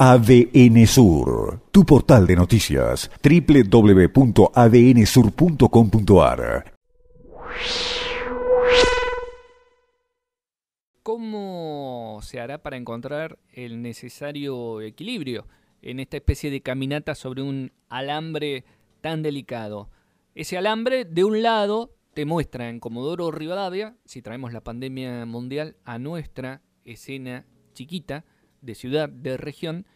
ADN Sur, tu portal de noticias, www.adnsur.com.ar. ¿Cómo se hará para encontrar el necesario equilibrio en esta especie de caminata sobre un alambre tan delicado? Ese alambre, de un lado, te muestra en Comodoro Rivadavia, si traemos la pandemia mundial a nuestra escena chiquita, de ciudad, de región,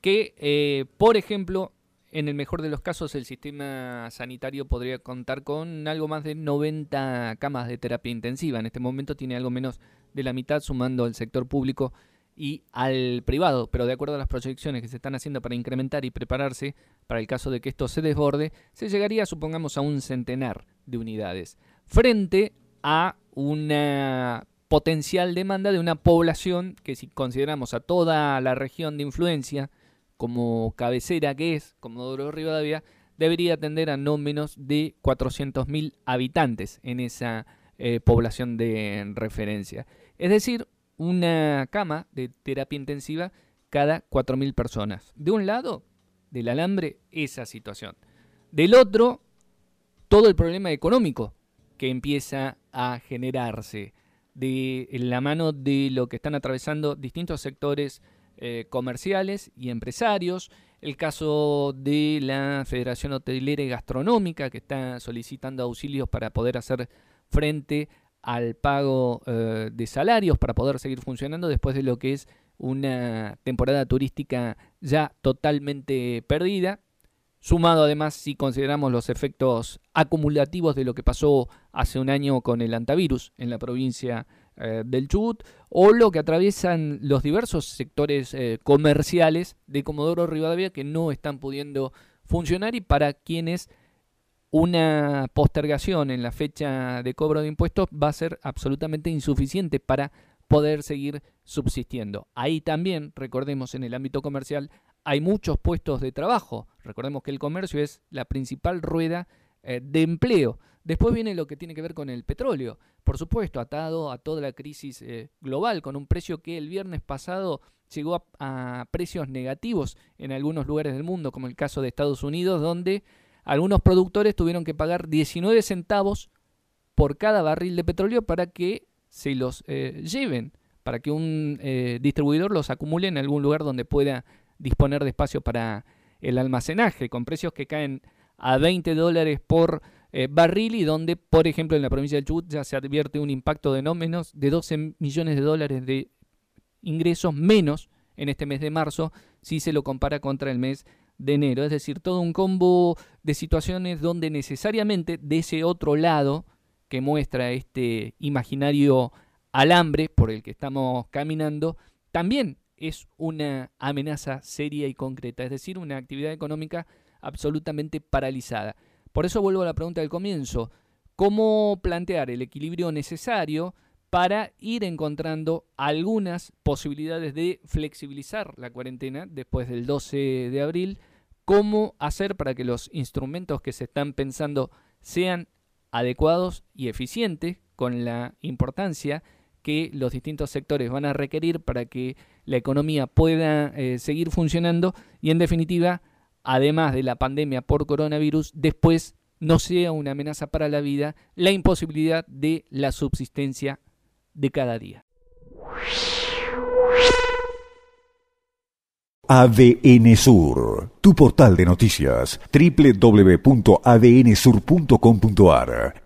que, eh, por ejemplo, en el mejor de los casos, el sistema sanitario podría contar con algo más de 90 camas de terapia intensiva. En este momento tiene algo menos de la mitad, sumando al sector público y al privado. Pero de acuerdo a las proyecciones que se están haciendo para incrementar y prepararse para el caso de que esto se desborde, se llegaría, supongamos, a un centenar de unidades. Frente a una potencial demanda de una población que si consideramos a toda la región de influencia como cabecera que es Comodoro Rivadavia, debería atender a no menos de 400.000 habitantes en esa eh, población de referencia. Es decir, una cama de terapia intensiva cada 4.000 personas. De un lado, del alambre, esa situación. Del otro, todo el problema económico que empieza a generarse de la mano de lo que están atravesando distintos sectores eh, comerciales y empresarios. El caso de la Federación Hotelera y Gastronómica, que está solicitando auxilios para poder hacer frente al pago eh, de salarios, para poder seguir funcionando después de lo que es una temporada turística ya totalmente perdida. Sumado además si consideramos los efectos acumulativos de lo que pasó hace un año con el antivirus en la provincia eh, del Chubut, o lo que atraviesan los diversos sectores eh, comerciales de Comodoro Rivadavia que no están pudiendo funcionar y para quienes una postergación en la fecha de cobro de impuestos va a ser absolutamente insuficiente para poder seguir subsistiendo. Ahí también, recordemos, en el ámbito comercial hay muchos puestos de trabajo. Recordemos que el comercio es la principal rueda eh, de empleo. Después viene lo que tiene que ver con el petróleo, por supuesto, atado a toda la crisis eh, global, con un precio que el viernes pasado llegó a, precios negativos en algunos lugares del mundo, como el caso de Estados Unidos, donde algunos productores tuvieron que pagar 19 centavos por cada barril de petróleo para que se los eh, lleven, para que un distribuidor los acumule en algún lugar donde pueda disponer de espacio para el almacenaje, con precios que caen a 20 dólares por eh, barril y donde, por ejemplo, en la provincia del Chubut ya se advierte un impacto de no menos de 12 millones de dólares de ingresos menos en este mes de marzo si se lo compara contra el mes de enero. Es decir, todo un combo de situaciones donde necesariamente de ese otro lado que muestra este imaginario alambre por el que estamos caminando, también es una amenaza seria y concreta, es decir, una actividad económica absolutamente paralizada. Por eso vuelvo a la pregunta del comienzo, ¿cómo plantear el equilibrio necesario para ir encontrando algunas posibilidades de flexibilizar la cuarentena después del 12 de abril? ¿Cómo hacer para que los instrumentos que se están pensando sean adecuados y eficientes con la importancia que los distintos sectores van a requerir para que la economía pueda eh, seguir funcionando y en definitiva además de la pandemia por coronavirus, después no sea una amenaza para la vida la imposibilidad de la subsistencia de cada día. ADN Sur, tu portal de noticias, www.adnsur.com.ar